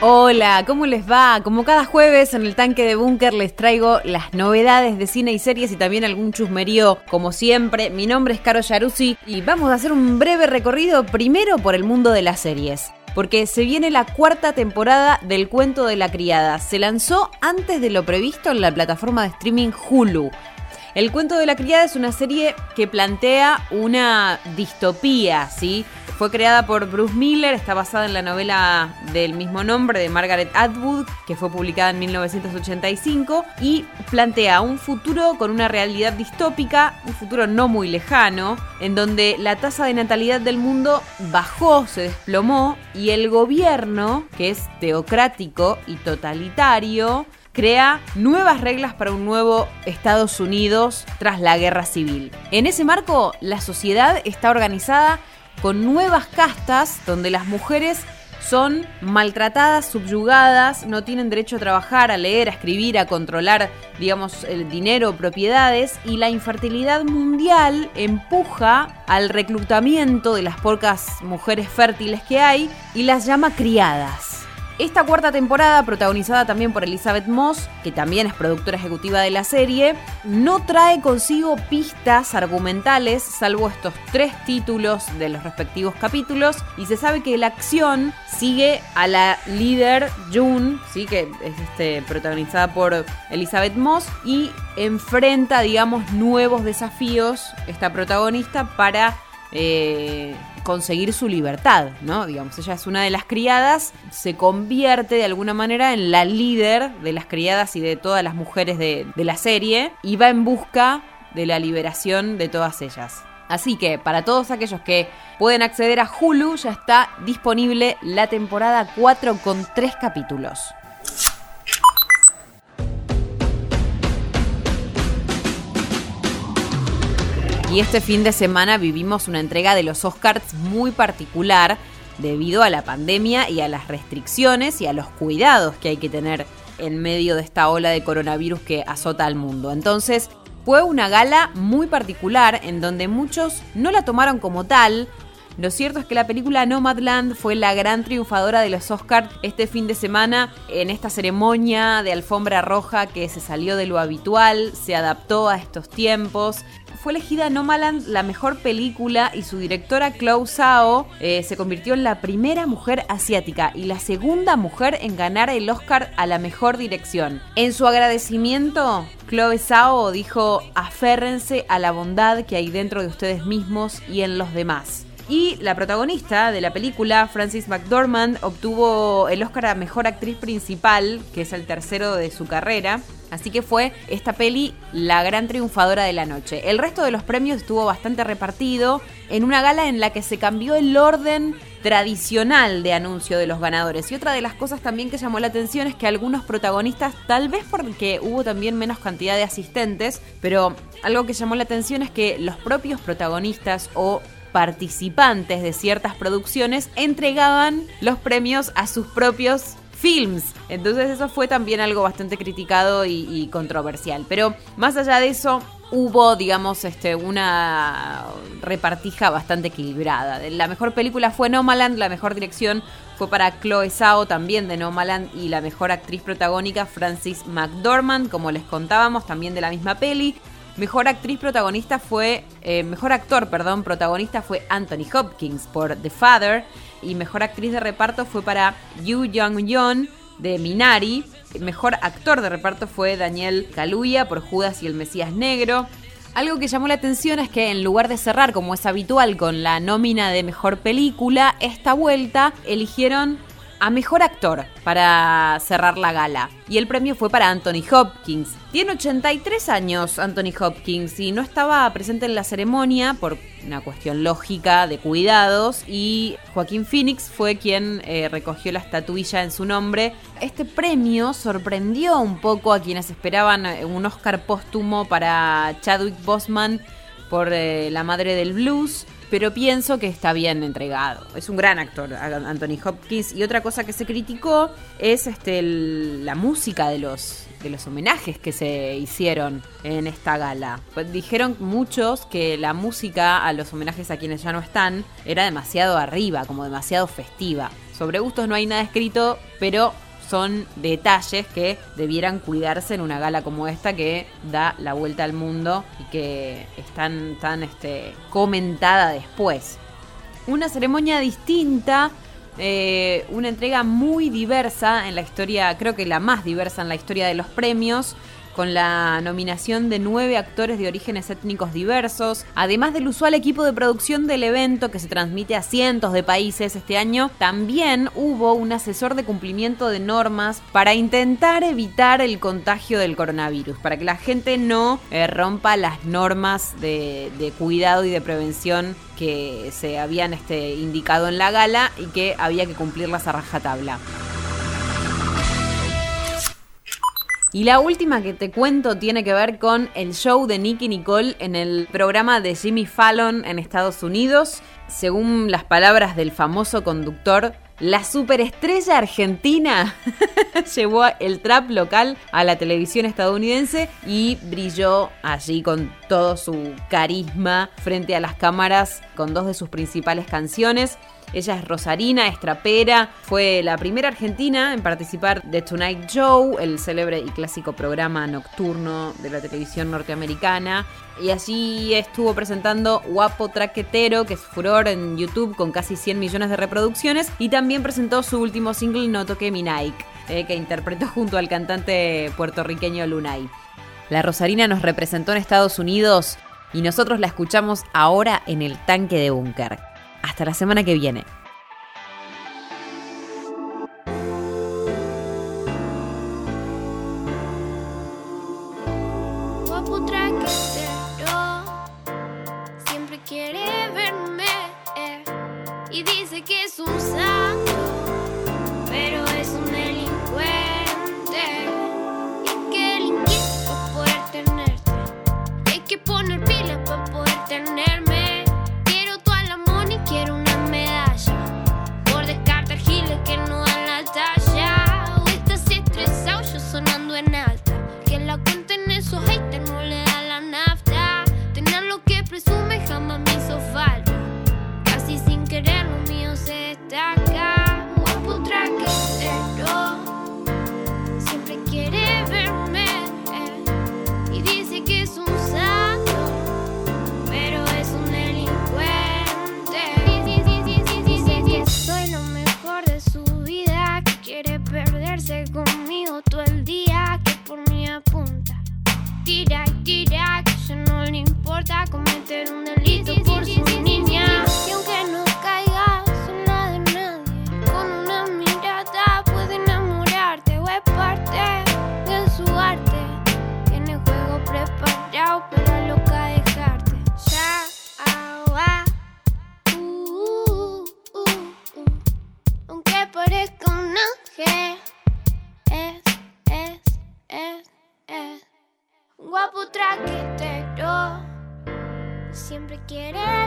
Hola, ¿cómo les va? Como cada jueves en el tanque de búnker les traigo las novedades de cine y series y también algún chusmerío como siempre. Mi nombre es Caro Yaruzzi y vamos a hacer un breve recorrido primero por el mundo de las series. Porque se viene la cuarta temporada del Cuento de la Criada. Se lanzó antes de lo previsto en la plataforma de streaming Hulu. El Cuento de la Criada es una serie que plantea una distopía, ¿sí? Fue creada por Bruce Miller, está basada en la novela del mismo nombre de Margaret Atwood, que fue publicada en 1985, y plantea un futuro con una realidad distópica, un futuro no muy lejano, en donde la tasa de natalidad del mundo bajó, se desplomó, y el gobierno, que es teocrático y totalitario, crea nuevas reglas para un nuevo Estados Unidos tras la guerra civil. En ese marco, la sociedad está organizada con nuevas castas donde las mujeres son maltratadas, subyugadas, no tienen derecho a trabajar, a leer, a escribir, a controlar, digamos, el dinero, propiedades, y la infertilidad mundial empuja al reclutamiento de las pocas mujeres fértiles que hay y las llama criadas. Esta cuarta temporada, protagonizada también por Elizabeth Moss, que también es productora ejecutiva de la serie, no trae consigo pistas argumentales, salvo estos tres títulos de los respectivos capítulos, y se sabe que la acción sigue a la líder June, ¿sí? que es este, protagonizada por Elizabeth Moss, y enfrenta, digamos, nuevos desafíos, esta protagonista, para eh, conseguir su libertad, ¿no? Digamos, ella es una de las criadas, se convierte de alguna manera en la líder de las criadas y de todas las mujeres de, de la serie y va en busca de la liberación de todas ellas. Así que para todos aquellos que pueden acceder a Hulu, ya está disponible la temporada 4 con 3 capítulos. Y este fin de semana vivimos una entrega de los Oscars muy particular debido a la pandemia y a las restricciones y a los cuidados que hay que tener en medio de esta ola de coronavirus que azota al mundo. Entonces, fue una gala muy particular en donde muchos no la tomaron como tal. Lo cierto es que la película Nomadland fue la gran triunfadora de los Oscars este fin de semana en esta ceremonia de alfombra roja que se salió de lo habitual, se adaptó a estos tiempos fue elegida Nomaland la mejor película y su directora Chloe Zhao eh, se convirtió en la primera mujer asiática y la segunda mujer en ganar el Oscar a la mejor dirección. En su agradecimiento, Chloe Zhao dijo, aférrense a la bondad que hay dentro de ustedes mismos y en los demás. Y la protagonista de la película, Frances McDormand, obtuvo el Oscar a Mejor Actriz Principal, que es el tercero de su carrera. Así que fue esta peli la gran triunfadora de la noche. El resto de los premios estuvo bastante repartido en una gala en la que se cambió el orden tradicional de anuncio de los ganadores. Y otra de las cosas también que llamó la atención es que algunos protagonistas, tal vez porque hubo también menos cantidad de asistentes, pero algo que llamó la atención es que los propios protagonistas o participantes de ciertas producciones entregaban los premios a sus propios films. Entonces eso fue también algo bastante criticado y, controversial. Pero más allá de eso, hubo, digamos, este, una repartija bastante equilibrada. La mejor película fue Nomaland, la mejor dirección fue para Chloe Zhao, también de Nomaland, y la mejor actriz protagónica, Francis McDormand, como les contábamos, también de la misma peli. Mejor actriz protagonista fue, eh, mejor actor, perdón, protagonista fue Anthony Hopkins por The Father y mejor actriz de reparto fue para Yu Young-yeon de Minari. Mejor actor de reparto fue Daniel Kaluuya por Judas y el Mesías Negro. Algo que llamó la atención es que en lugar de cerrar como es habitual con la nómina de mejor película, esta vuelta eligieron a Mejor Actor para cerrar la gala. Y el premio fue para Anthony Hopkins. Tiene 83 años Anthony Hopkins y no estaba presente en la ceremonia por una cuestión lógica de cuidados y Joaquín Phoenix fue quien eh, recogió la estatuilla en su nombre. Este premio sorprendió un poco a quienes esperaban eh, un Oscar póstumo para Chadwick Boseman por eh, La Madre del Blues pero pienso que está bien entregado. Es un gran actor, Anthony Hopkins. Y otra cosa que se criticó es este, la música de los, de los homenajes que se hicieron en esta gala. Pues dijeron muchos que la música a los homenajes a quienes ya no están era demasiado arriba, como demasiado festiva. Sobre gustos no hay nada escrito, pero son detalles que debieran cuidarse en una gala como esta que da la vuelta al mundo y que están tan este, comentada después. Una ceremonia distinta, eh, una entrega muy diversa en la historia, creo que la más diversa en la historia de los premios con la nominación de nueve actores de orígenes étnicos diversos, además del usual equipo de producción del evento que se transmite a cientos de países este año, también hubo un asesor de cumplimiento de normas para intentar evitar el contagio del coronavirus, para que la gente no eh, rompa las normas de, cuidado y de prevención que se habían este, indicado en la gala y que había que cumplirlas a rajatabla. Y la última que te cuento tiene que ver con el show de Nicky Nicole en el programa de Jimmy Fallon en Estados Unidos. Según las palabras del famoso conductor, la superestrella argentina llevó el trap local a la televisión estadounidense y brilló allí con todo su carisma frente a las cámaras con dos de sus principales canciones. Ella es Rosarina, estrapera, fue la primera argentina en participar de Tonight Show, el célebre y clásico programa nocturno de la televisión norteamericana. Y allí estuvo presentando Guapo Traquetero, que es furor en YouTube con casi 100 millones de reproducciones. Y también presentó su último single No Toque Mi Nike, eh, que interpretó junto al cantante puertorriqueño Lunay. La Rosarina nos representó en Estados Unidos y nosotros la escuchamos ahora en el tanque de búnker. Hasta la semana que viene. siempre quiere verme eh, y dice que es un guapo Siempre quiere